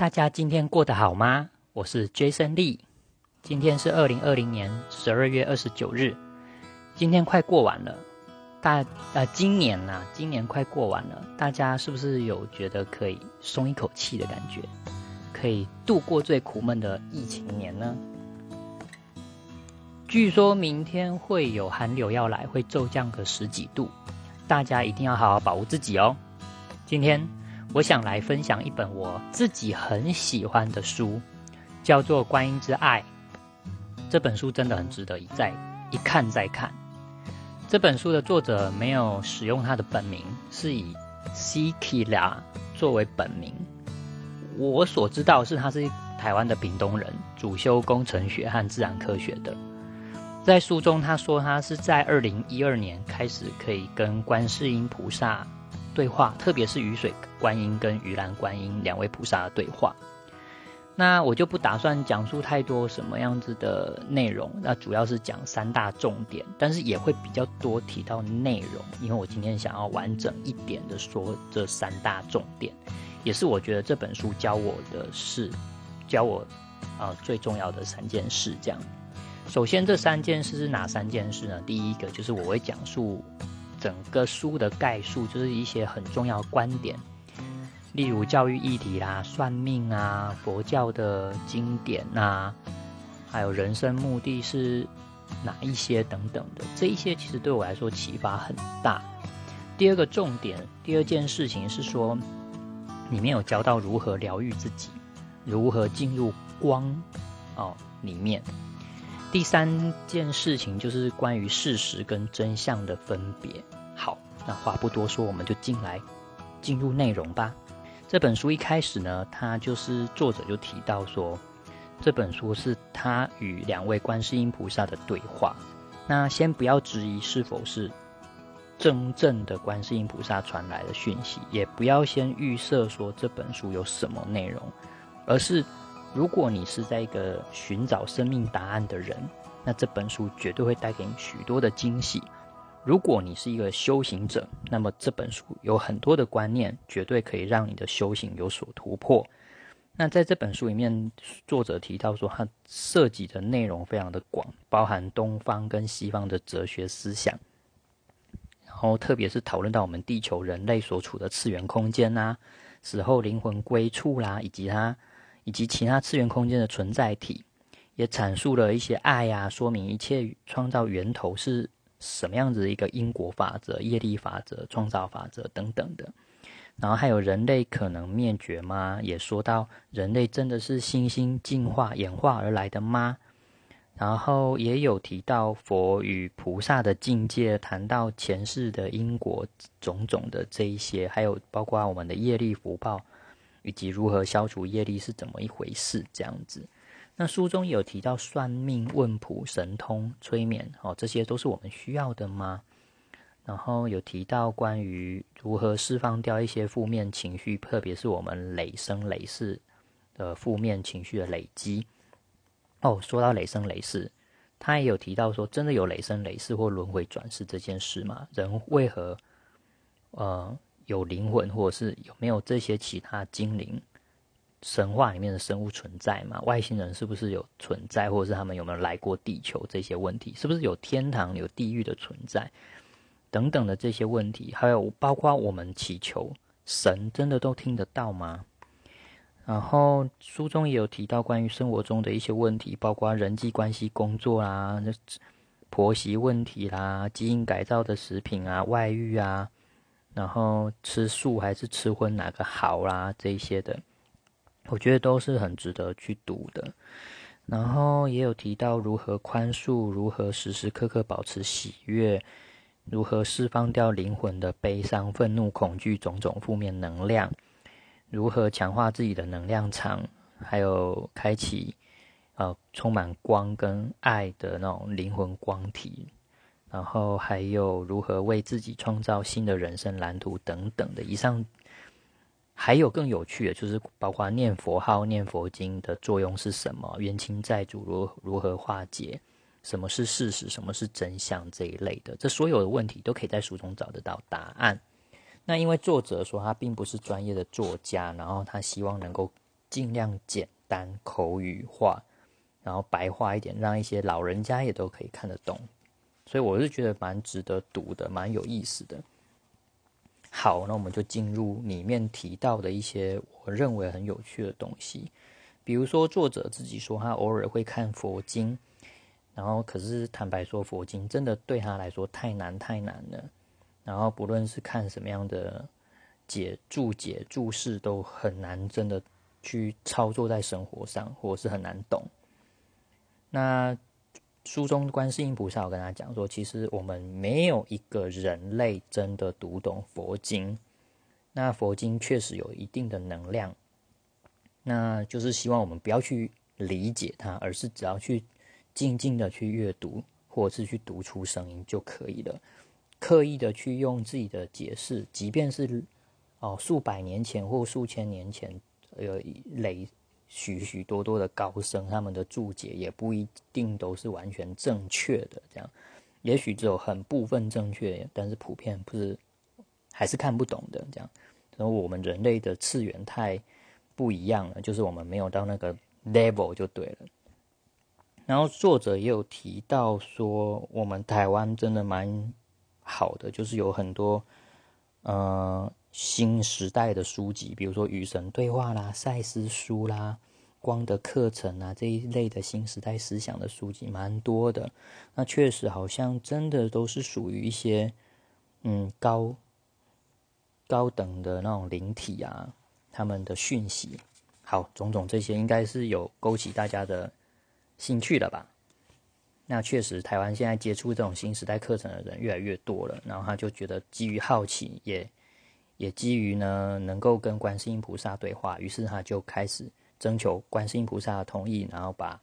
大家今天过得好吗？我是 Jason Lee，今天是二零二零年十二月二十九日，今天快过完了，大呃今年呐，今年快过完了，大家是不是有觉得可以松一口气的感觉，可以度过最苦闷的疫情年呢？据说明天会有寒流要来，会骤降个十几度，大家一定要好好保护自己哦。今天。我想来分享一本我自己很喜欢的书，叫做《观音之爱》。这本书真的很值得一再一看再看。这本书的作者没有使用他的本名，是以 C K 拉作为本名。我所知道是他是台湾的屏东人，主修工程学和自然科学的。在书中他说，他是在二零一二年开始可以跟观世音菩萨。对话，特别是雨水观音跟鱼兰观音两位菩萨的对话。那我就不打算讲述太多什么样子的内容，那主要是讲三大重点，但是也会比较多提到内容，因为我今天想要完整一点的说这三大重点，也是我觉得这本书教我的事，教我啊最重要的三件事。这样，首先这三件事是哪三件事呢？第一个就是我会讲述。整个书的概述就是一些很重要观点，例如教育议题啦、算命啊、佛教的经典啊，还有人生目的是哪一些等等的，这一些其实对我来说启发很大。第二个重点，第二件事情是说，里面有教到如何疗愈自己，如何进入光哦里面。第三件事情就是关于事实跟真相的分别。好，那话不多说，我们就进来进入内容吧。这本书一开始呢，他就是作者就提到说，这本书是他与两位观世音菩萨的对话。那先不要质疑是否是真正的观世音菩萨传来的讯息，也不要先预设说这本书有什么内容，而是。如果你是在一个寻找生命答案的人，那这本书绝对会带给你许多的惊喜。如果你是一个修行者，那么这本书有很多的观念，绝对可以让你的修行有所突破。那在这本书里面，作者提到说，它涉及的内容非常的广，包含东方跟西方的哲学思想，然后特别是讨论到我们地球人类所处的次元空间呐，死后灵魂归处啦，以及它。以及其他次元空间的存在体，也阐述了一些爱呀，说明一切创造源头是什么样子的一个因果法则、业力法则、创造法则等等的。然后还有人类可能灭绝吗？也说到人类真的是星星进化演化而来的吗？然后也有提到佛与菩萨的境界，谈到前世的因果种种的这一些，还有包括我们的业力福报。以及如何消除业力是怎么一回事？这样子，那书中有提到算命、问卜、神通、催眠，哦，这些都是我们需要的吗？然后有提到关于如何释放掉一些负面情绪，特别是我们累生累世的负面情绪的累积。哦，说到累生累世，他也有提到说，真的有累生累世或轮回转世这件事吗？人为何，呃？有灵魂，或者是有没有这些其他精灵、神话里面的生物存在吗？外星人是不是有存在，或者是他们有没有来过地球？这些问题是不是有天堂、有地狱的存在等等的这些问题，还有包括我们祈求神真的都听得到吗？然后书中也有提到关于生活中的一些问题，包括人际关系、工作啦、婆媳问题啦、基因改造的食品啊、外遇啊。然后吃素还是吃荤哪个好啦？这些的，我觉得都是很值得去读的。然后也有提到如何宽恕，如何时时刻刻保持喜悦，如何释放掉灵魂的悲伤、愤怒、恐惧种种负面能量，如何强化自己的能量场，还有开启呃充满光跟爱的那种灵魂光体。然后还有如何为自己创造新的人生蓝图等等的。以上还有更有趣的，就是包括念佛号、念佛经的作用是什么，冤亲债主如如何化解，什么是事实，什么是真相这一类的，这所有的问题都可以在书中找得到答案。那因为作者说他并不是专业的作家，然后他希望能够尽量简单口语化，然后白话一点，让一些老人家也都可以看得懂。所以我是觉得蛮值得读的，蛮有意思的。好，那我们就进入里面提到的一些我认为很有趣的东西，比如说作者自己说他偶尔会看佛经，然后可是坦白说佛经真的对他来说太难太难了，然后不论是看什么样的解注解注释都很难真的去操作在生活上，或是很难懂。那书中观世音菩萨，我跟他讲说，其实我们没有一个人类真的读懂佛经。那佛经确实有一定的能量，那就是希望我们不要去理解它，而是只要去静静的去阅读，或者是去读出声音就可以了。刻意的去用自己的解释，即便是哦数百年前或数千年前，有累。许许多多的高僧，他们的注解也不一定都是完全正确的。这样，也许只有很部分正确，但是普遍不是，还是看不懂的。这样，然后我们人类的次元太不一样了，就是我们没有到那个 level 就对了。然后作者也有提到说，我们台湾真的蛮好的，就是有很多，呃。新时代的书籍，比如说《与神对话》啦、《赛斯书》啦、《光的课程》啊这一类的新时代思想的书籍蛮多的。那确实好像真的都是属于一些嗯高高等的那种灵体啊，他们的讯息。好，种种这些应该是有勾起大家的兴趣了吧？那确实，台湾现在接触这种新时代课程的人越来越多了，然后他就觉得基于好奇也。也基于呢，能够跟观世音菩萨对话，于是他就开始征求观世音菩萨的同意，然后把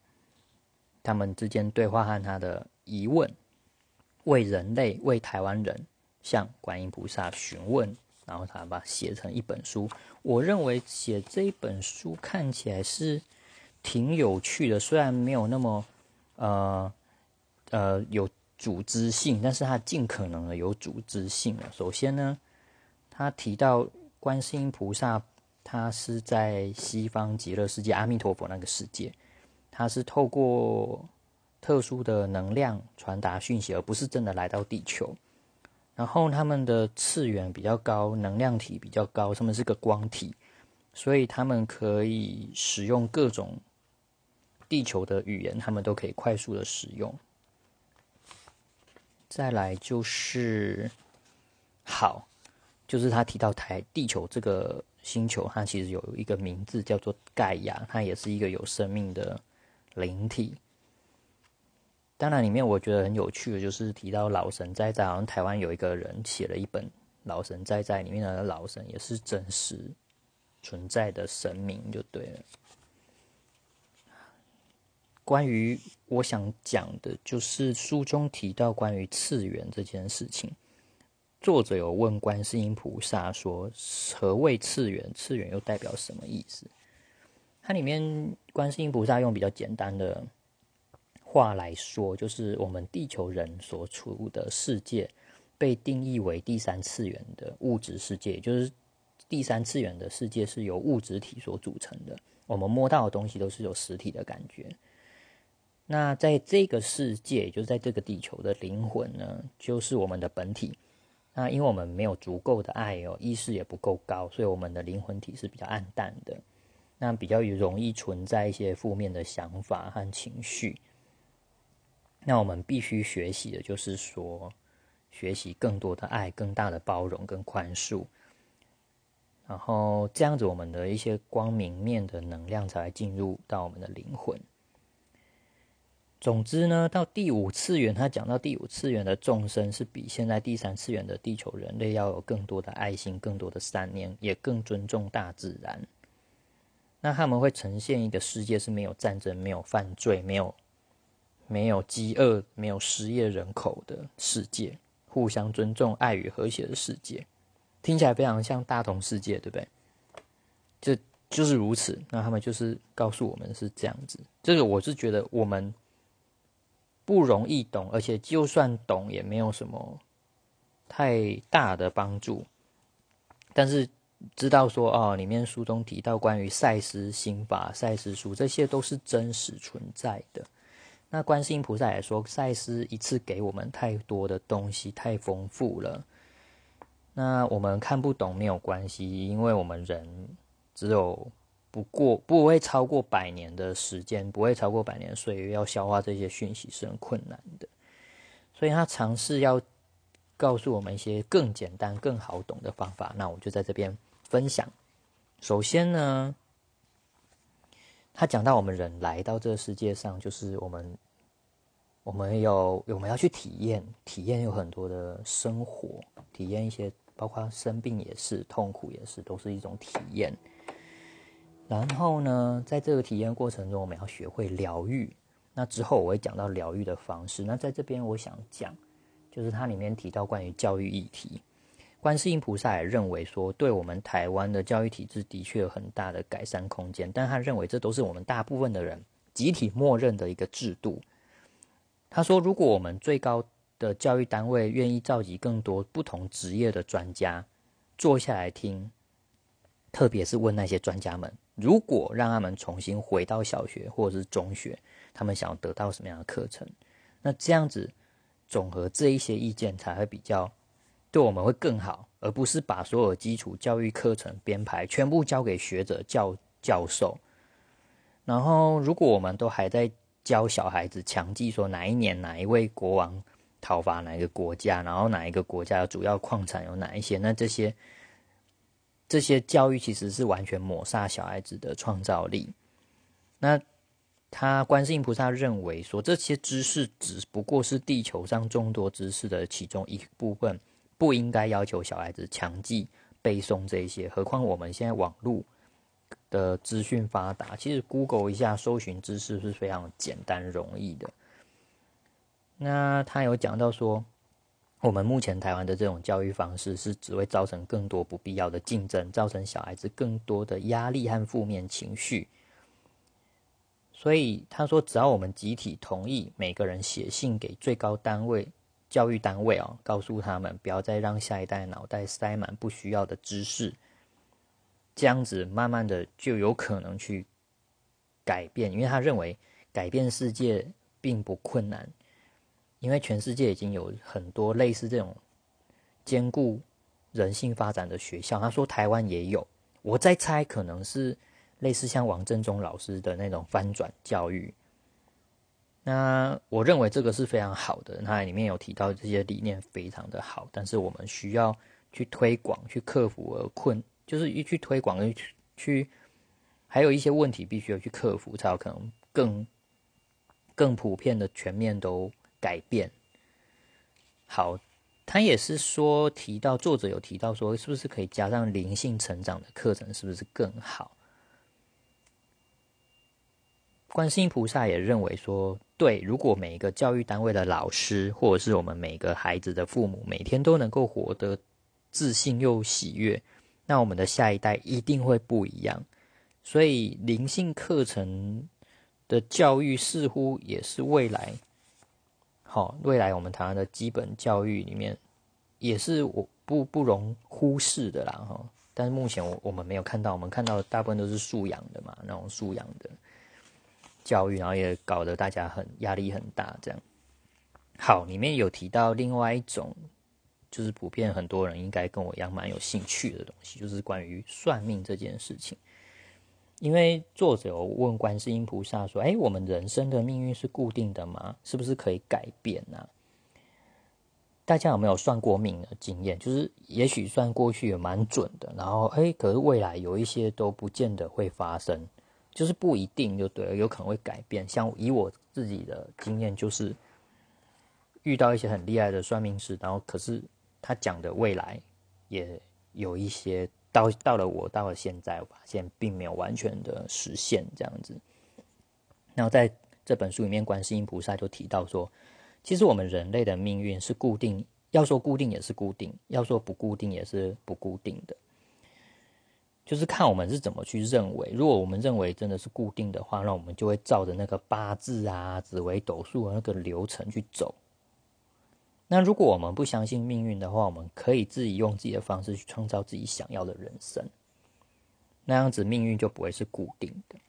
他们之间对话和他的疑问，为人类、为台湾人向观音菩萨询问，然后他把写成一本书。我认为写这一本书看起来是挺有趣的，虽然没有那么呃呃有组织性，但是它尽可能的有组织性了。首先呢。他提到观世音菩萨，他是在西方极乐世界阿弥陀佛那个世界，他是透过特殊的能量传达讯息，而不是真的来到地球。然后他们的次元比较高，能量体比较高，他们是个光体，所以他们可以使用各种地球的语言，他们都可以快速的使用。再来就是好。就是他提到台地球这个星球，它其实有一个名字叫做盖亚，它也是一个有生命的灵体。当然，里面我觉得很有趣的，就是提到老神在在，好像台湾有一个人写了一本《老神在在》，里面的老神也是真实存在的神明，就对了。关于我想讲的，就是书中提到关于次元这件事情。作者有问观世音菩萨说：“何谓次元？次元又代表什么意思？”它里面观世音菩萨用比较简单的话来说，就是我们地球人所处的世界被定义为第三次元的物质世界，就是第三次元的世界是由物质体所组成的。我们摸到的东西都是有实体的感觉。那在这个世界，就是在这个地球的灵魂呢，就是我们的本体。那因为我们没有足够的爱哦，意识也不够高，所以我们的灵魂体是比较暗淡的，那比较容易存在一些负面的想法和情绪。那我们必须学习的就是说，学习更多的爱、更大的包容跟宽恕，然后这样子，我们的一些光明面的能量才进入到我们的灵魂。总之呢，到第五次元，他讲到第五次元的众生是比现在第三次元的地球人类要有更多的爱心、更多的善念，也更尊重大自然。那他们会呈现一个世界是没有战争、没有犯罪、没有没有饥饿、没有失业人口的世界，互相尊重、爱与和谐的世界。听起来非常像大同世界，对不对？就就是如此。那他们就是告诉我们是这样子。这个我是觉得我们。不容易懂，而且就算懂，也没有什么太大的帮助。但是知道说哦，里面书中提到关于赛斯心法、赛斯书，这些都是真实存在的。那观世音菩萨也说，赛斯一次给我们太多的东西，太丰富了。那我们看不懂没有关系，因为我们人只有不过不会超过百年的时间，不会超过百年岁月，要消化这些讯息是很困难的。所以他尝试要告诉我们一些更简单、更好懂的方法。那我就在这边分享。首先呢。他讲到我们人来到这个世界上，就是我们，我们有我们要去体验，体验有很多的生活，体验一些，包括生病也是，痛苦也是，都是一种体验。然后呢，在这个体验过程中，我们要学会疗愈。那之后我会讲到疗愈的方式。那在这边，我想讲，就是它里面提到关于教育议题。观世音菩萨也认为说，对我们台湾的教育体制的确有很大的改善空间，但他认为这都是我们大部分的人集体默认的一个制度。他说，如果我们最高的教育单位愿意召集更多不同职业的专家坐下来听，特别是问那些专家们，如果让他们重新回到小学或者是中学，他们想要得到什么样的课程，那这样子总和这一些意见才会比较。对我们会更好，而不是把所有基础教育课程编排全部交给学者教教授。然后，如果我们都还在教小孩子强记说哪一年哪一位国王讨伐哪一个国家，然后哪一个国家的主要矿产有哪一些，那这些这些教育其实是完全抹杀小孩子的创造力。那他观世音菩萨认为说，这些知识只不过是地球上众多知识的其中一部分。不应该要求小孩子强记背诵这些，何况我们现在网络的资讯发达，其实 Google 一下搜寻知识是非常简单容易的。那他有讲到说，我们目前台湾的这种教育方式是只会造成更多不必要的竞争，造成小孩子更多的压力和负面情绪。所以他说，只要我们集体同意，每个人写信给最高单位。教育单位哦，告诉他们不要再让下一代脑袋塞满不需要的知识，这样子慢慢的就有可能去改变。因为他认为改变世界并不困难，因为全世界已经有很多类似这种兼顾人性发展的学校。他说台湾也有，我在猜可能是类似像王振中老师的那种翻转教育。那我认为这个是非常好的，它里面有提到这些理念非常的好，但是我们需要去推广，去克服而困，就是一去推广，去去，还有一些问题必须要去克服，才有可能更更普遍的全面都改变。好，他也是说提到作者有提到说，是不是可以加上灵性成长的课程，是不是更好？观世音菩萨也认为说，对，如果每一个教育单位的老师，或者是我们每个孩子的父母，每天都能够活得自信又喜悦，那我们的下一代一定会不一样。所以灵性课程的教育似乎也是未来，好，未来我们台湾的基本教育里面，也是我不不容忽视的啦，哈。但是目前我我们没有看到，我们看到大部分都是素养的嘛，那种素养的。教育，然后也搞得大家很压力很大，这样。好，里面有提到另外一种，就是普遍很多人应该跟我一样蛮有兴趣的东西，就是关于算命这件事情。因为作者有问观世音菩萨说：“哎，我们人生的命运是固定的吗？是不是可以改变呢？”大家有没有算过命的经验？就是也许算过去也蛮准的，然后哎，可是未来有一些都不见得会发生。就是不一定就对了，有可能会改变。像以我自己的经验，就是遇到一些很厉害的算命师，然后可是他讲的未来也有一些到到了我到了现在，我发现并没有完全的实现这样子。然后在这本书里面，观世音菩萨就提到说，其实我们人类的命运是固定，要说固定也是固定，要说不固定也是不固定的。就是看我们是怎么去认为。如果我们认为真的是固定的话，那我们就会照着那个八字啊、紫微斗数的那个流程去走。那如果我们不相信命运的话，我们可以自己用自己的方式去创造自己想要的人生，那样子命运就不会是固定的。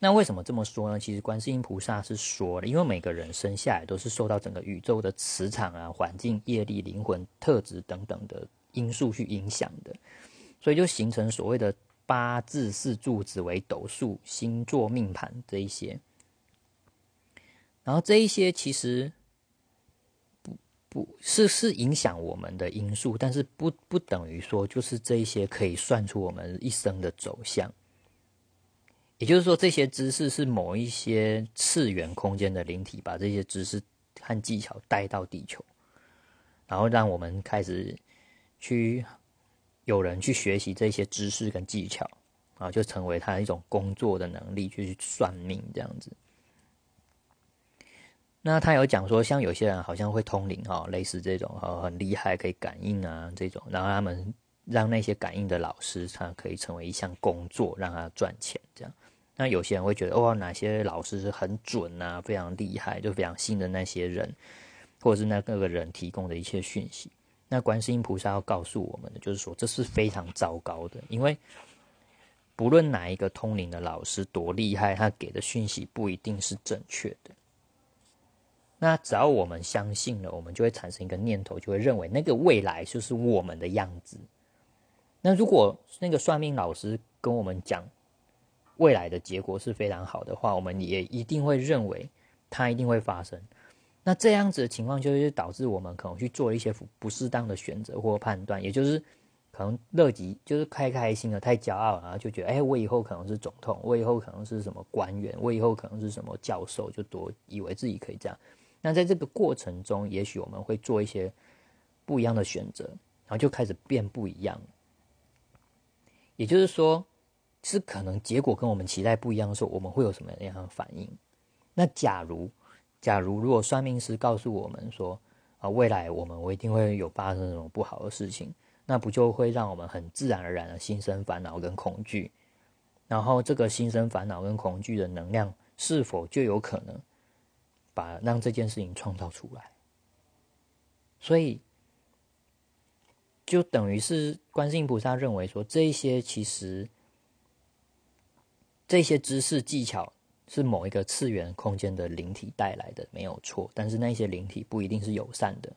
那为什么这么说呢？其实观世音菩萨是说的，因为每个人生下来都是受到整个宇宙的磁场啊、环境、业力、灵魂特质等等的因素去影响的，所以就形成所谓的八字四柱子为斗数、星座命盘这一些。然后这一些其实。是是影响我们的因素，但是不不等于说就是这一些可以算出我们一生的走向。也就是说，这些知识是某一些次元空间的灵体把这些知识和技巧带到地球，然后让我们开始去有人去学习这些知识跟技巧啊，就成为他一种工作的能力，去算命这样子。那他有讲说，像有些人好像会通灵哈，类似这种哈很厉害可以感应啊这种，然后他们让那些感应的老师，他可以成为一项工作，让他赚钱这样。那有些人会觉得，哦，哪些老师是很准啊，非常厉害，就非常信的那些人，或者是那个人提供的一切讯息。那观世音菩萨要告诉我们的，就是说这是非常糟糕的，因为不论哪一个通灵的老师多厉害，他给的讯息不一定是正确的。那只要我们相信了，我们就会产生一个念头，就会认为那个未来就是我们的样子。那如果那个算命老师跟我们讲未来的结果是非常好的话，我们也一定会认为它一定会发生。那这样子的情况就是导致我们可能去做一些不适当的选择或判断，也就是可能乐极就是开开心的太骄傲，然后就觉得哎，我以后可能是总统，我以后可能是什么官员，我以后可能是什么教授，就多以为自己可以这样。那在这个过程中，也许我们会做一些不一样的选择，然后就开始变不一样。也就是说，是可能结果跟我们期待不一样的时候，我们会有什么样的反应？那假如，假如如果算命师告诉我们说，啊，未来我们我一定会有发生什么不好的事情，那不就会让我们很自然而然的心生烦恼跟恐惧？然后这个心生烦恼跟恐惧的能量，是否就有可能？把让这件事情创造出来，所以就等于是观世音菩萨认为说，这些其实这些知识技巧是某一个次元空间的灵体带来的，没有错。但是那些灵体不一定是友善的。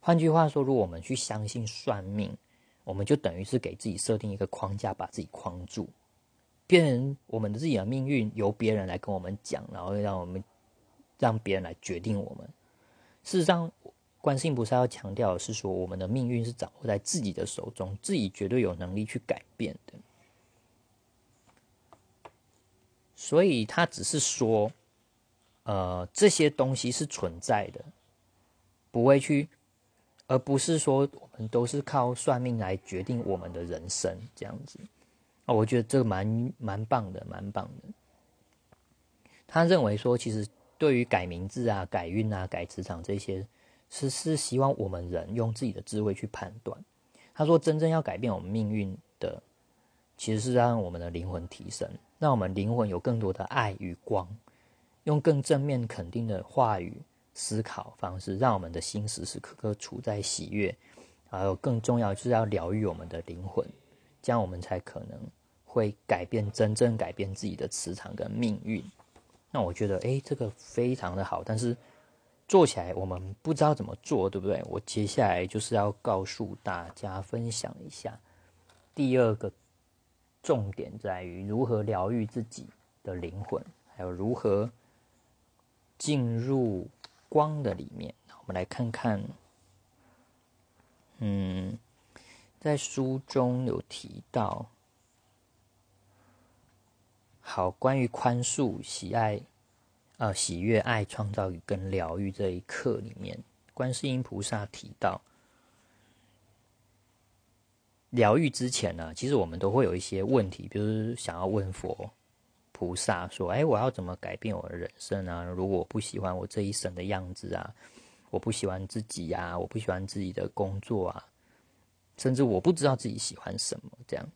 换句话说，如果我们去相信算命，我们就等于是给自己设定一个框架，把自己框住，别人我们的自己的命运由别人来跟我们讲，然后让我们。让别人来决定我们。事实上，观世音菩萨要强调的是说，我们的命运是掌握在自己的手中，自己绝对有能力去改变的。所以他只是说，呃，这些东西是存在的，不会去，而不是说我们都是靠算命来决定我们的人生这样子。哦，我觉得这个蛮蛮棒的，蛮棒的。他认为说，其实。对于改名字啊、改运啊、改磁场这些，是是希望我们人用自己的智慧去判断。他说，真正要改变我们命运的，其实是让我们的灵魂提升，让我们灵魂有更多的爱与光，用更正面肯定的话语思考方式，让我们的心时时刻刻处在喜悦。还有更重要，就是要疗愈我们的灵魂，这样我们才可能会改变真正改变自己的磁场跟命运。那我觉得，哎，这个非常的好，但是做起来我们不知道怎么做，对不对？我接下来就是要告诉大家分享一下，第二个重点在于如何疗愈自己的灵魂，还有如何进入光的里面。我们来看看，嗯，在书中有提到。好，关于宽恕、喜爱、呃，喜悦、爱、创造与跟疗愈这一课里面，观世音菩萨提到，疗愈之前呢，其实我们都会有一些问题，比如想要问佛菩萨说：“哎，我要怎么改变我的人生啊？如果我不喜欢我这一生的样子啊，我不喜欢自己呀，我不喜欢自己的工作啊，甚至我不知道自己喜欢什么，这样。”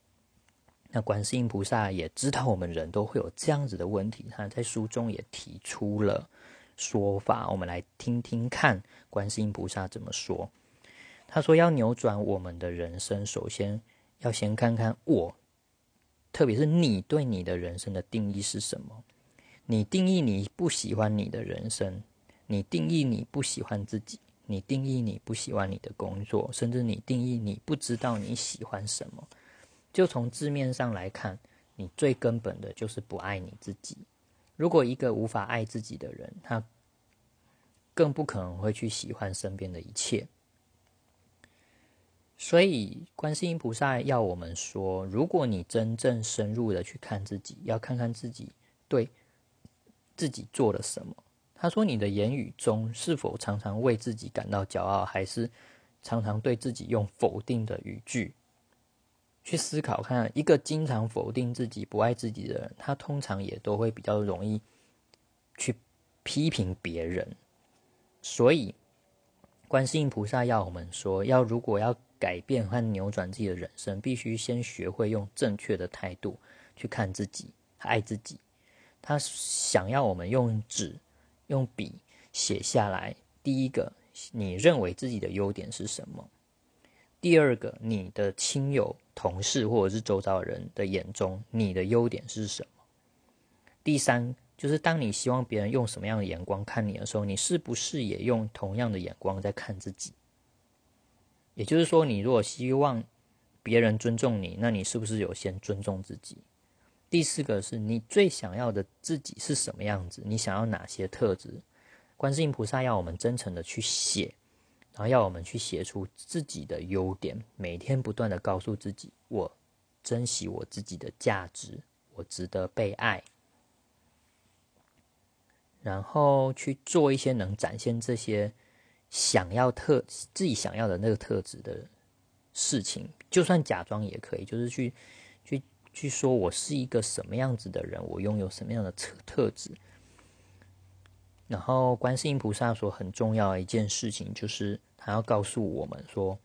那观世音菩萨也知道我们人都会有这样子的问题，他在书中也提出了说法，我们来听听看观世音菩萨怎么说。他说：“要扭转我们的人生，首先要先看看我，特别是你对你的人生的定义是什么？你定义你不喜欢你的人生，你定义你不喜欢自己，你定义你不喜欢你的工作，甚至你定义你不知道你喜欢什么。就从字面上来看，你最根本的就是不爱你自己。如果一个无法爱自己的人，他更不可能会去喜欢身边的一切。”所以，观世音菩萨要我们说：如果你真正深入的去看自己，要看看自己对自己做了什么。他说：你的言语中是否常常为自己感到骄傲，还是常常对自己用否定的语句去思考？看一个经常否定自己、不爱自己的人，他通常也都会比较容易去批评别人。所以，观世音菩萨要我们说：要如果要。改变和扭转自己的人生，必须先学会用正确的态度去看自己、爱自己。他想要我们用纸、用笔写下来：第一个，你认为自己的优点是什么；第二个，你的亲友、同事或者是周遭人的眼中，你的优点是什么；第三，就是当你希望别人用什么样的眼光看你的时候，你是不是也用同样的眼光在看自己？也就是说，你如果希望别人尊重你，那你是不是有先尊重自己？第四个是你最想要的自己是什么样子？你想要哪些特质？观世音菩萨要我们真诚的去写，然后要我们去写出自己的优点，每天不断的告诉自己：我珍惜我自己的价值，我值得被爱。然后去做一些能展现这些。想要特自己想要的那个特质的事情，就算假装也可以，就是去去去说我是一个什么样子的人，我拥有什么样的特特质。然后，观世音菩萨说很重要的一件事情，就是他要告诉我们说，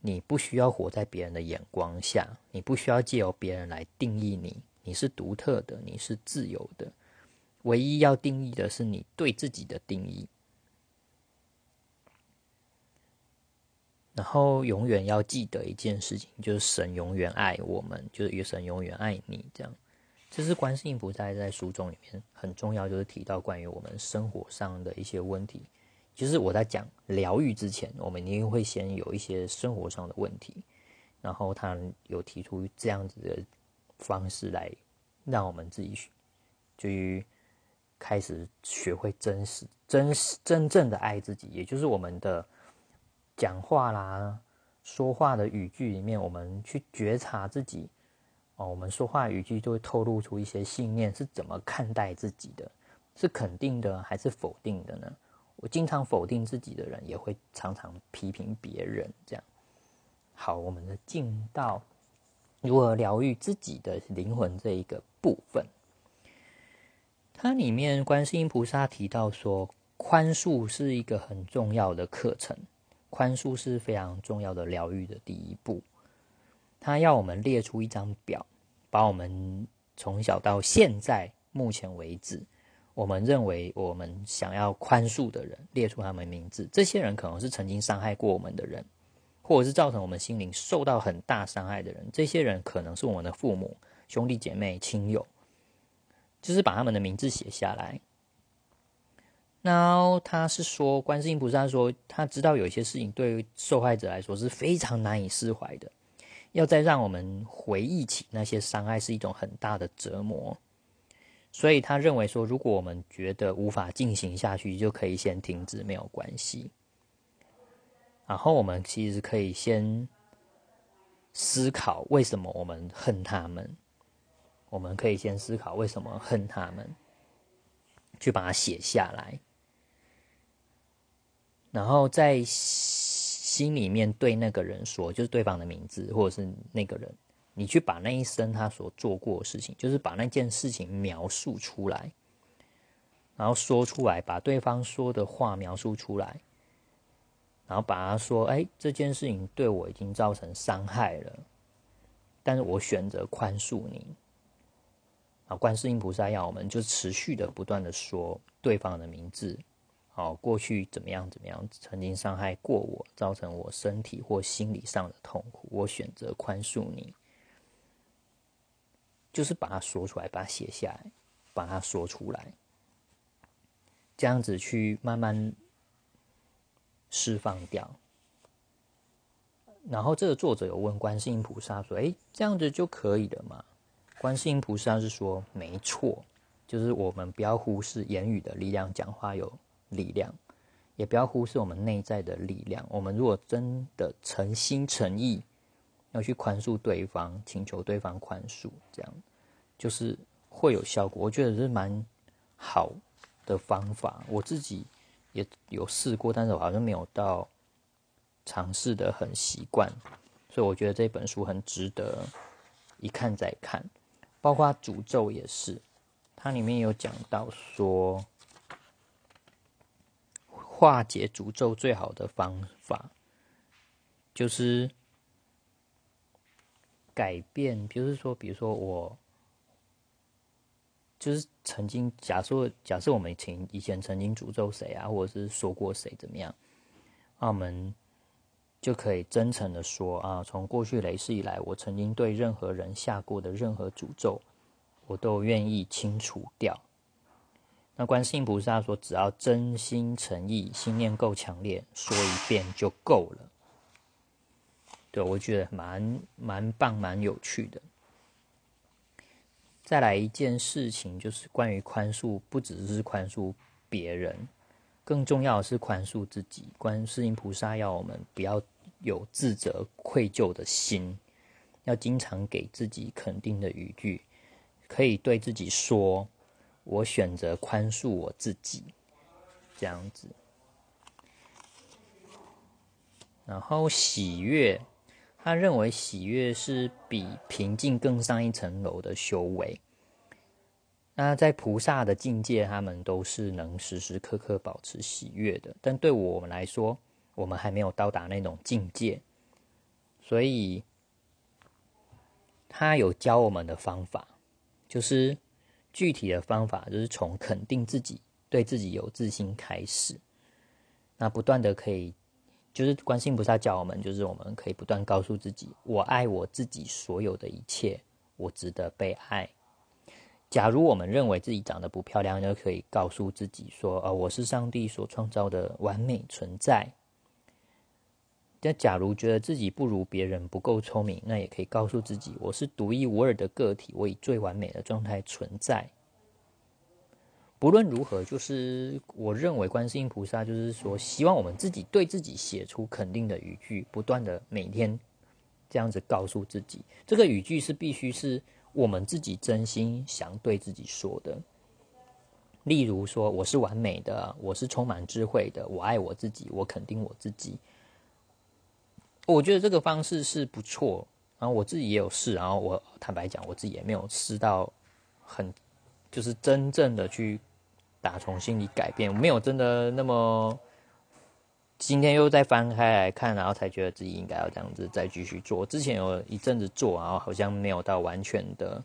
你不需要活在别人的眼光下，你不需要借由别人来定义你，你是独特的，你是自由的，唯一要定义的是你对自己的定义。然后永远要记得一件事情，就是神永远爱我们，就是神永远爱你。这样，这是观世音菩萨在书中里面很重要，就是提到关于我们生活上的一些问题。就是我在讲疗愈之前，我们一定会先有一些生活上的问题，然后他有提出这样子的方式来让我们自己去就开始学会真实、真实、真正的爱自己，也就是我们的。讲话啦，说话的语句里面，我们去觉察自己哦，我们说话语句就会透露出一些信念是怎么看待自己的，是肯定的还是否定的呢？我经常否定自己的人，也会常常批评别人。这样，好，我们的进到如何疗愈自己的灵魂这一个部分，它里面观世音菩萨提到说，宽恕是一个很重要的课程。宽恕是非常重要的疗愈的第一步。他要我们列出一张表，把我们从小到现在目前为止，我们认为我们想要宽恕的人列出他们名字。这些人可能是曾经伤害过我们的人，或者是造成我们心灵受到很大伤害的人。这些人可能是我们的父母、兄弟姐妹、亲友，就是把他们的名字写下来。那他是说，观世音菩萨说，他知道有一些事情对于受害者来说是非常难以释怀的，要再让我们回忆起那些伤害是一种很大的折磨，所以他认为说，如果我们觉得无法进行下去，就可以先停止，没有关系。然后我们其实可以先思考为什么我们恨他们，我们可以先思考为什么恨他们，去把它写下来。然后在心里面对那个人说，就是对方的名字，或者是那个人，你去把那一生他所做过的事情，就是把那件事情描述出来，然后说出来，把对方说的话描述出来，然后把他说：“哎，这件事情对我已经造成伤害了，但是我选择宽恕你。”啊，观世音菩萨要我们就持续的不断的说对方的名字，哦，过去怎么样怎么样，曾经伤害过我，造成我身体或心理上的痛苦，我选择宽恕你，就是把它说出来，把它写下来，把它说出来，这样子去慢慢释放掉。然后这个作者有问观世音菩萨说：“哎，这样子就可以了吗？”观世音菩萨是说：“没错，就是我们不要忽视言语的力量，讲话有力量，也不要忽视我们内在的力量。我们如果真的诚心诚意要去宽恕对方，请求对方宽恕，这样就是会有效果。我觉得是蛮好的方法。我自己也有试过，但是我好像没有到。”尝试的很习惯，所以我觉得这本书很值得一看再看。包括诅咒也是，它里面有讲到说，化解诅咒最好的方法就是改变。比如说，比如说我就是曾经假设，假设我们前以前曾经诅咒谁啊，或者是说过谁怎么样，那我们。就可以真诚的说啊，从过去雷世以来，我曾经对任何人下过的任何诅咒，我都愿意清除掉。那观世音菩萨说，只要真心诚意，心念够强烈，说一遍就够了。对，我觉得蛮蛮棒，蛮有趣的。再来一件事情，就是关于宽恕，不只是宽恕别人，更重要的是宽恕自己。观世音菩萨要我们不要。有自责、愧疚的心，要经常给自己肯定的语句，可以对自己说：“我选择宽恕我自己。”这样子。然后喜悦，他认为喜悦是比平静更上一层楼的修为。那在菩萨的境界，他们都是能时时刻刻保持喜悦的。但对我们来说，我们还没有到达那种境界，所以他有教我们的方法，就是具体的方法，就是从肯定自己、对自己有自信开始。那不断的可以，就是观世菩萨教我们，就是我们可以不断告诉自己：我爱我自己所有的一切，我值得被爱。假如我们认为自己长得不漂亮，就可以告诉自己说：呃，我是上帝所创造的完美存在。那假如觉得自己不如别人、不够聪明，那也可以告诉自己，我是独一无二的个体，我以最完美的状态存在。不论如何，就是我认为观世音菩萨就是说，希望我们自己对自己写出肯定的语句，不断的每天这样子告诉自己。这个语句是必须是我们自己真心想对自己说的。例如说，我是完美的，我是充满智慧的，我爱我自己，我肯定我自己。我觉得这个方式是不错，然后我自己也有试，然后我坦白讲，我自己也没有试到很，就是真正的去打从心里改变，没有真的那么。今天又再翻开来看，然后才觉得自己应该要这样子再继续做。之前有一阵子做，然后好像没有到完全的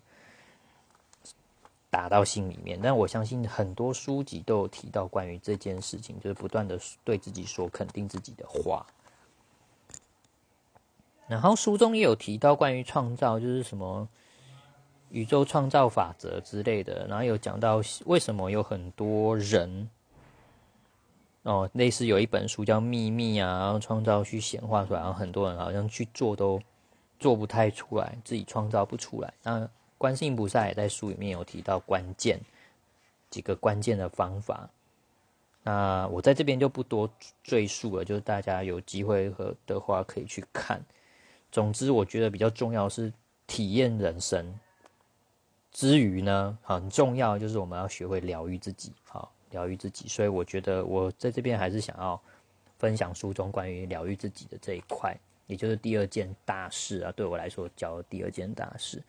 打到心里面，但我相信很多书籍都有提到关于这件事情，就是不断的对自己说肯定自己的话。然后书中也有提到关于创造，就是什么宇宙创造法则之类的。然后有讲到为什么有很多人哦，类似有一本书叫《秘密》啊，然后创造去显化出来，然后很多人好像去做都做不太出来，自己创造不出来。那观世音菩萨也在书里面有提到关键几个关键的方法。那我在这边就不多赘述了，就是大家有机会和的话可以去看。总之，我觉得比较重要是体验人生之余呢，很重要就是我们要学会疗愈自己，好疗愈自己。所以我觉得我在这边还是想要分享书中关于疗愈自己的这一块，也就是第二件大事啊，对我来说叫第二件大事。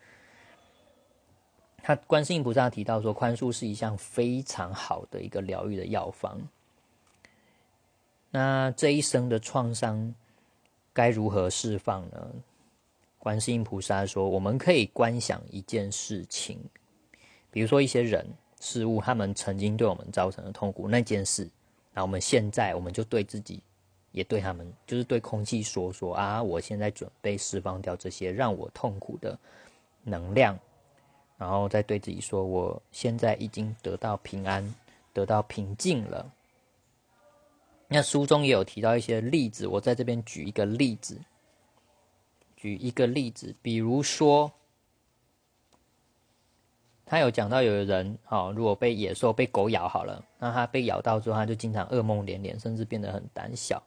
他观世音菩萨提到说，宽恕是一项非常好的一个疗愈的药方。那这一生的创伤。该如何释放呢？观世音菩萨说：“我们可以观想一件事情，比如说一些人事物，他们曾经对我们造成的痛苦那件事，那我们现在我们就对自己，也对他们，就是对空气说说啊，我现在准备释放掉这些让我痛苦的能量，然后再对自己说，我现在已经得到平安，得到平静了。那书中也有提到一些例子，我在这边举一个例子，举一个例子，比如说。他有讲到，有的人哦，如果被野兽、被狗咬好了，那他被咬到之后，他就经常噩梦连连，甚至变得很胆小。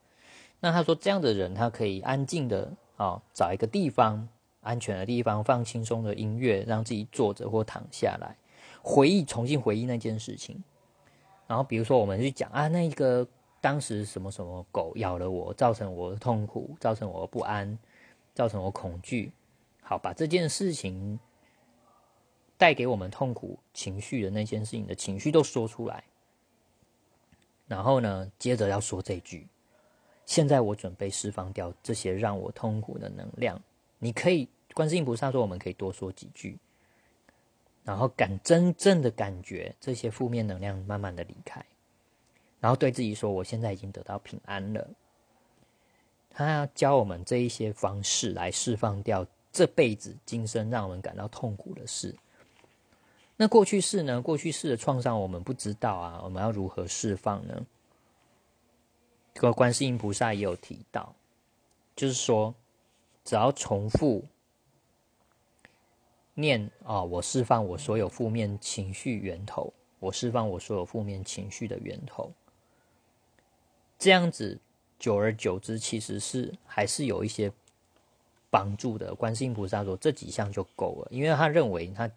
那他说，这样的人，他可以安静的哦，找一个地方，安全的地方，放轻松的音乐，让自己坐着或躺下来，回忆，重新回忆那件事情。然后，比如说，我们去讲啊，那个当时什么什么狗咬了我，造成我的痛苦，造成我不安，造成我恐惧。好，把这件事情。带给我们痛苦情绪的那件事情的情绪都说出来，然后呢，接着要说这句：现在我准备释放掉这些让我痛苦的能量。你可以，观世音菩萨说，我们可以多说几句，然后感真正的感觉这些负面能量慢慢的离开，然后对自己说：我现在已经得到平安了。他教我们这一些方式来释放掉这辈子今生让我们感到痛苦的事。那过去式呢？过去式的创伤我们不知道啊，我们要如何释放呢？这个观世音菩萨也有提到，就是说，只要重复念啊，我释放我所有负面情绪源头，我释放我所有负面情绪的源头，这样子久而久之，其实是还是有一些帮助的。观世音菩萨说这几项就够了，因为他认为他。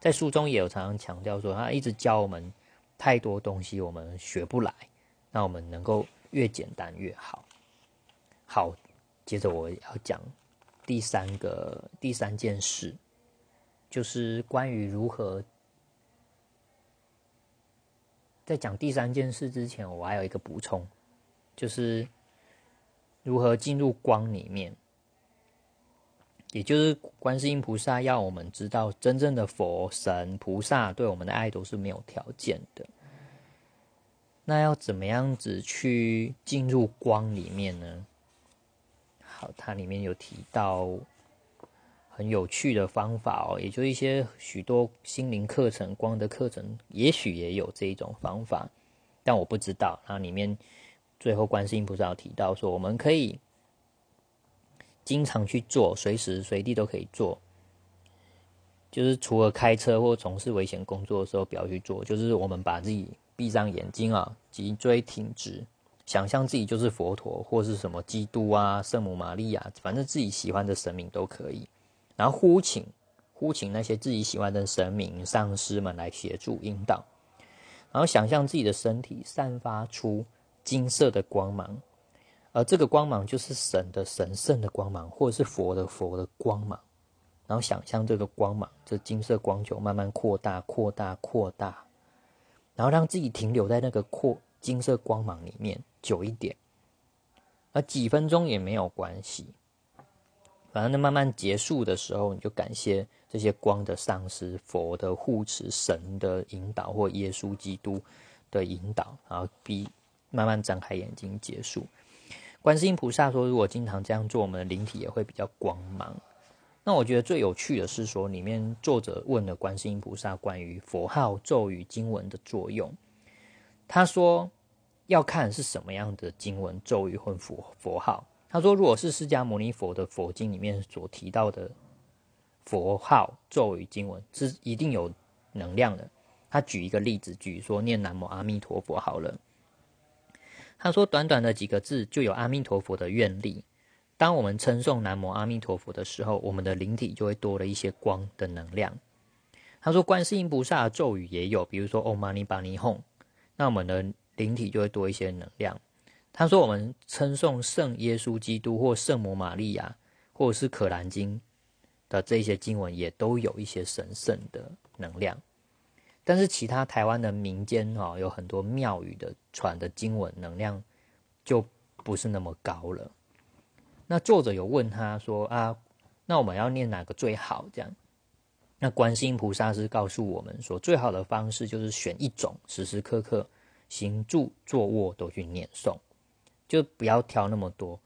在书中也有常常强调说，他一直教我们太多东西，我们学不来。那我们能够越简单越好。好，接着我要讲第三个第三件事，就是关于如何在讲第三件事之前，我还有一个补充，就是如何进入光里面。也就是观世音菩萨要我们知道，真正的佛神菩萨对我们的爱都是没有条件的。那要怎么样子去进入光里面呢？好，它里面有提到很有趣的方法哦，也就一些许多心灵课程、光的课程，也许也有这一种方法，但我不知道。然后里面最后观世音菩萨提到说，我们可以。经常去做，随时随地都可以做。就是除了开车或从事危险工作的时候不要去做。就是我们把自己闭上眼睛啊，脊椎挺直，想象自己就是佛陀或是什么基督啊、圣母玛利亚，反正自己喜欢的神明都可以。然后呼请呼请那些自己喜欢的神明、上师们来协助引导。然后想象自己的身体散发出金色的光芒。而这个光芒就是神的神圣的光芒，或者是佛的佛的光芒。然后想象这个光芒，这金色光球慢慢扩大、扩大、扩大，然后让自己停留在那个扩金色光芒里面久一点，而几分钟也没有关系。反正那慢慢结束的时候，你就感谢这些光的上师、佛的护持、神的引导或耶稣基督的引导，然后逼慢慢张开眼睛结束。观世音菩萨说：“如果经常这样做，我们的灵体也会比较光芒。”那我觉得最有趣的是说，里面作者问了观世音菩萨关于佛号、咒语、经文的作用。他说：“要看是什么样的经文、咒语或佛佛号。”他说：“如果是释迦牟尼佛的佛经里面所提到的佛号、咒语、经文，是一定有能量的。”他举一个例子，举说念南无阿弥陀佛好了。他说：“短短的几个字，就有阿弥陀佛的愿力。当我们称颂南无阿弥陀佛的时候，我们的灵体就会多了一些光的能量。”他说：“观世音菩萨的咒语也有，比如说 Om Mani p a Hum，那我们的灵体就会多一些能量。”他说：“我们称颂圣耶稣基督或圣母玛利亚，或者是可兰经的这些经文，也都有一些神圣的能量。”但是其他台湾的民间哦，有很多庙宇的传的经文能量就不是那么高了。那作者有问他说啊，那我们要念哪个最好？这样，那观世音菩萨是告诉我们说，最好的方式就是选一种，时时刻刻行住坐卧都去念诵，就不要挑那么多，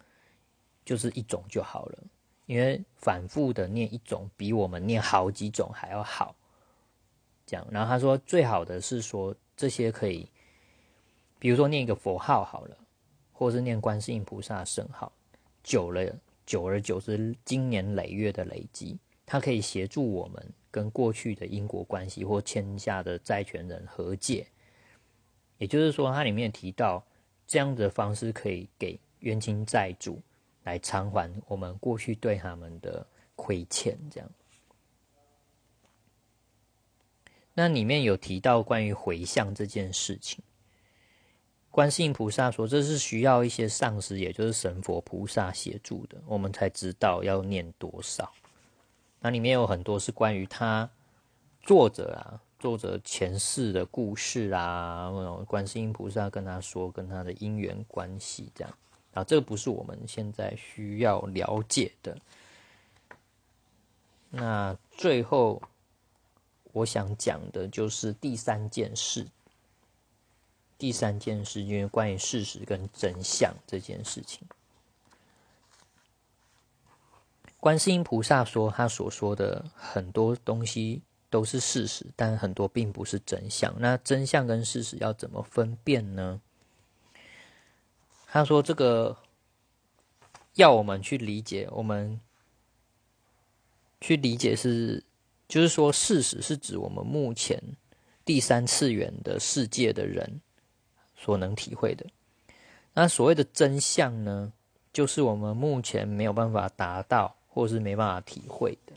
就是一种就好了。因为反复的念一种，比我们念好几种还要好。这样，然后他说，最好的是说这些可以，比如说念一个佛号好了，或是念观世音菩萨圣号，久了，久而久之，经年累月的累积，它可以协助我们。跟过去的因果关系或欠下的债权人和解，也就是说，它里面提到这样的方式可以给冤亲债主来偿还我们过去对他们的亏欠。这样，那里面有提到关于回向这件事情，观世音菩萨说这是需要一些上师，也就是神佛菩萨协助的，我们才知道要念多少。那里面有很多是关于他作者啊，作者前世的故事啊，观世音菩萨跟他说，跟他的因缘关系这样啊，这个不是我们现在需要了解的。那最后我想讲的就是第三件事，第三件事因为关于事实跟真相这件事情。观世音菩萨说，他所说的很多东西都是事实，但很多并不是真相。那真相跟事实要怎么分辨呢？他说，这个要我们去理解，我们去理解是，就是说，事实是指我们目前第三次元的世界的人所能体会的。那所谓的真相呢，就是我们目前没有办法达到。或是没办法体会的。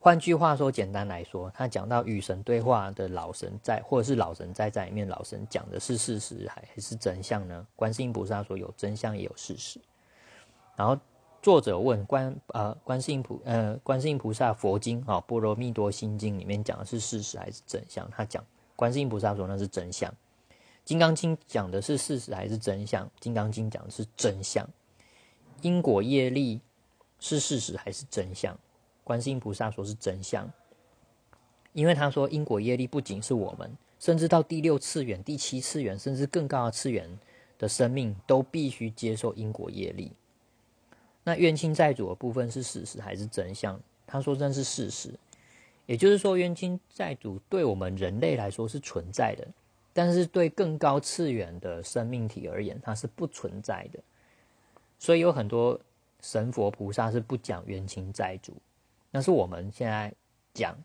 换句话说，简单来说，他讲到与神对话的老神在，或者是老神在在里面，老神讲的是事实还是真相呢？观世音菩萨说有真相也有事实。然后作者问观呃观世音菩呃观世音菩萨佛经啊波罗蜜多心经里面讲的是事实还是真相？他讲观世音菩萨说那是真相。金刚经讲的是事实还是真相？金刚经讲的是真相。因果业力是事实还是真相？观世音菩萨说是真相，因为他说因果业力不仅是我们，甚至到第六次元、第七次元，甚至更高的次元的生命都必须接受因果业力。那冤亲债主的部分是事实还是真相？他说这是事实，也就是说冤亲债主对我们人类来说是存在的，但是对更高次元的生命体而言，它是不存在的。所以有很多神佛菩萨是不讲冤亲债主，那是我们现在讲。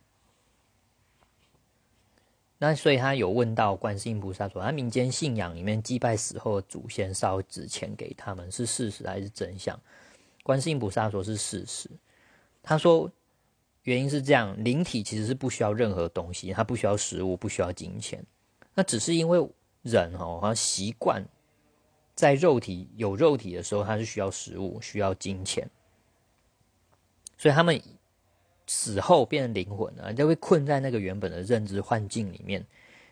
那所以他有问到观世音菩萨说，他民间信仰里面祭拜死后的祖先烧纸钱给他们是事实还是真相？观世音菩萨说是事实。他说原因是这样，灵体其实是不需要任何东西，它不需要食物，不需要金钱，那只是因为人哦，好像习惯。在肉体有肉体的时候，他是需要食物、需要金钱，所以他们死后变成灵魂了，就会困在那个原本的认知幻境里面，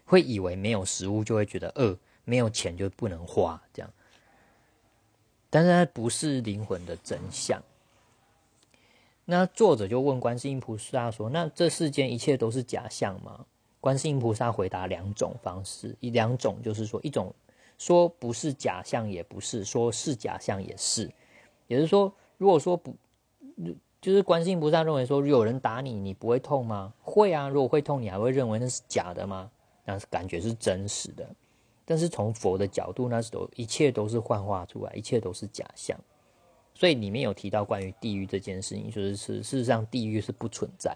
会以为没有食物就会觉得饿，没有钱就不能花，这样。但是它不是灵魂的真相。那作者就问观世音菩萨说：“那这世间一切都是假象吗？”观世音菩萨回答两种方式，一两种就是说一种。说不是假象也不是，说是假象也是，也就是说，如果说不，就是观世音菩萨认为说有人打你，你不会痛吗？会啊，如果会痛，你还会认为那是假的吗？那是感觉是真实的。但是从佛的角度，那是都一切都是幻化出来，一切都是假象。所以里面有提到关于地狱这件事情，就是是事实上地狱是不存在。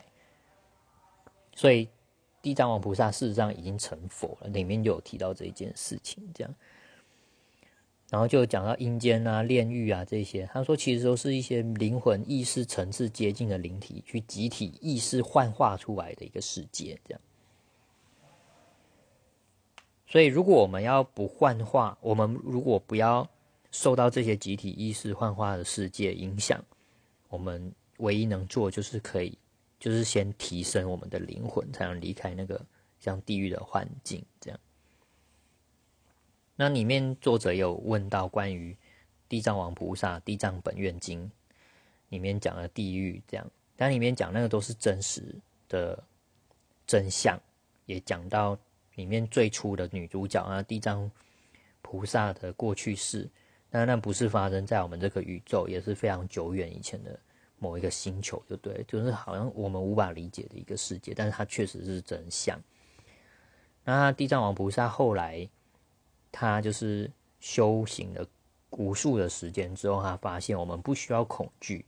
所以地藏王菩萨事实上已经成佛了，里面就有提到这一件事情，这样。然后就讲到阴间啊、炼狱啊这些，他说其实都是一些灵魂意识层次接近的灵体去集体意识幻化出来的一个世界，这样。所以如果我们要不幻化，我们如果不要受到这些集体意识幻化的世界影响，我们唯一能做就是可以，就是先提升我们的灵魂，才能离开那个像地狱的环境，这样。那里面作者有问到关于地藏王菩萨《地藏本愿经》里面讲的地狱，这样但里面讲那个都是真实的真相，也讲到里面最初的女主角啊，地藏菩萨的过去式。那那不是发生在我们这个宇宙，也是非常久远以前的某一个星球，就对，就是好像我们无法理解的一个世界，但是它确实是真相。那地藏王菩萨后来，他就是修行了无数的时间之后，他发现我们不需要恐惧，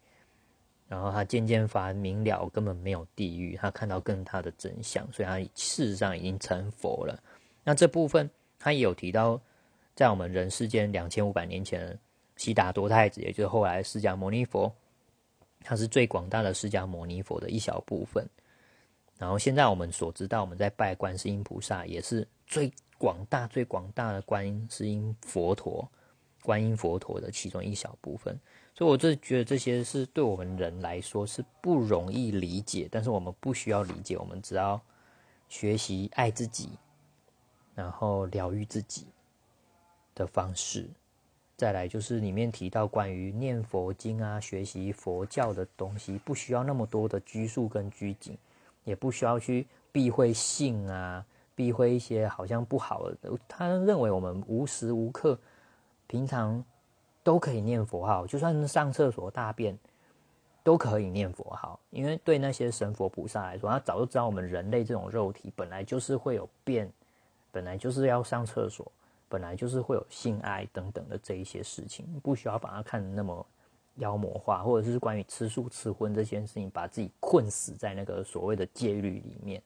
然后他渐渐发明了根本没有地狱，他看到更大的真相，所以他事实上已经成佛了。那这部分他也有提到。在我们人世间两千五百年前，悉达多太子，也就是后来释迦牟尼佛，他是最广大的释迦牟尼佛的一小部分。然后现在我们所知道，我们在拜观世音菩萨，也是最广大、最广大的观世音佛陀、观音佛陀的其中一小部分。所以，我就觉得这些是对我们人来说是不容易理解，但是我们不需要理解，我们只要学习爱自己，然后疗愈自己。的方式，再来就是里面提到关于念佛经啊，学习佛教的东西，不需要那么多的拘束跟拘谨，也不需要去避讳性啊，避讳一些好像不好的。他认为我们无时无刻，平常都可以念佛号，就算是上厕所大便都可以念佛号，因为对那些神佛菩萨来说，他早就知道我们人类这种肉体本来就是会有便，本来就是要上厕所。本来就是会有性爱等等的这一些事情，不需要把它看得那么妖魔化，或者是关于吃素吃荤这件事情，把自己困死在那个所谓的戒律里面。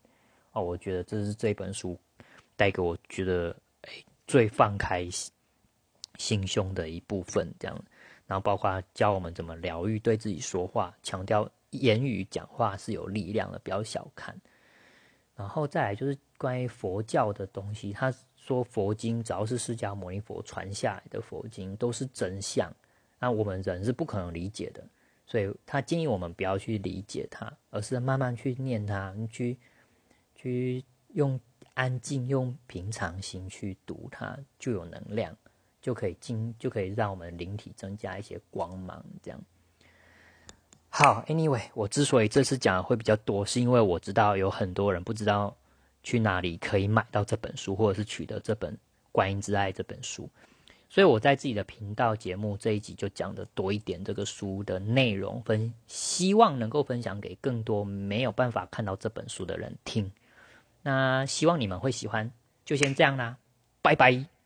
哦，我觉得这是这本书带给我觉得哎最放开心胸的一部分，这样。然后包括教我们怎么疗愈，对自己说话，强调言语讲话是有力量的，不要小看。然后再来就是关于佛教的东西，他。说佛经只要是释迦牟尼佛传下来的佛经都是真相，那我们人是不可能理解的，所以他建议我们不要去理解它，而是慢慢去念它，去去用安静、用平常心去读它，就有能量，就可以进，就可以让我们灵体增加一些光芒。这样好，Anyway，我之所以这次讲的会比较多，是因为我知道有很多人不知道。去哪里可以买到这本书，或者是取得这本《观音之爱》这本书？所以我在自己的频道节目这一集就讲的多一点这个书的内容，分希望能够分享给更多没有办法看到这本书的人听。那希望你们会喜欢，就先这样啦，拜拜。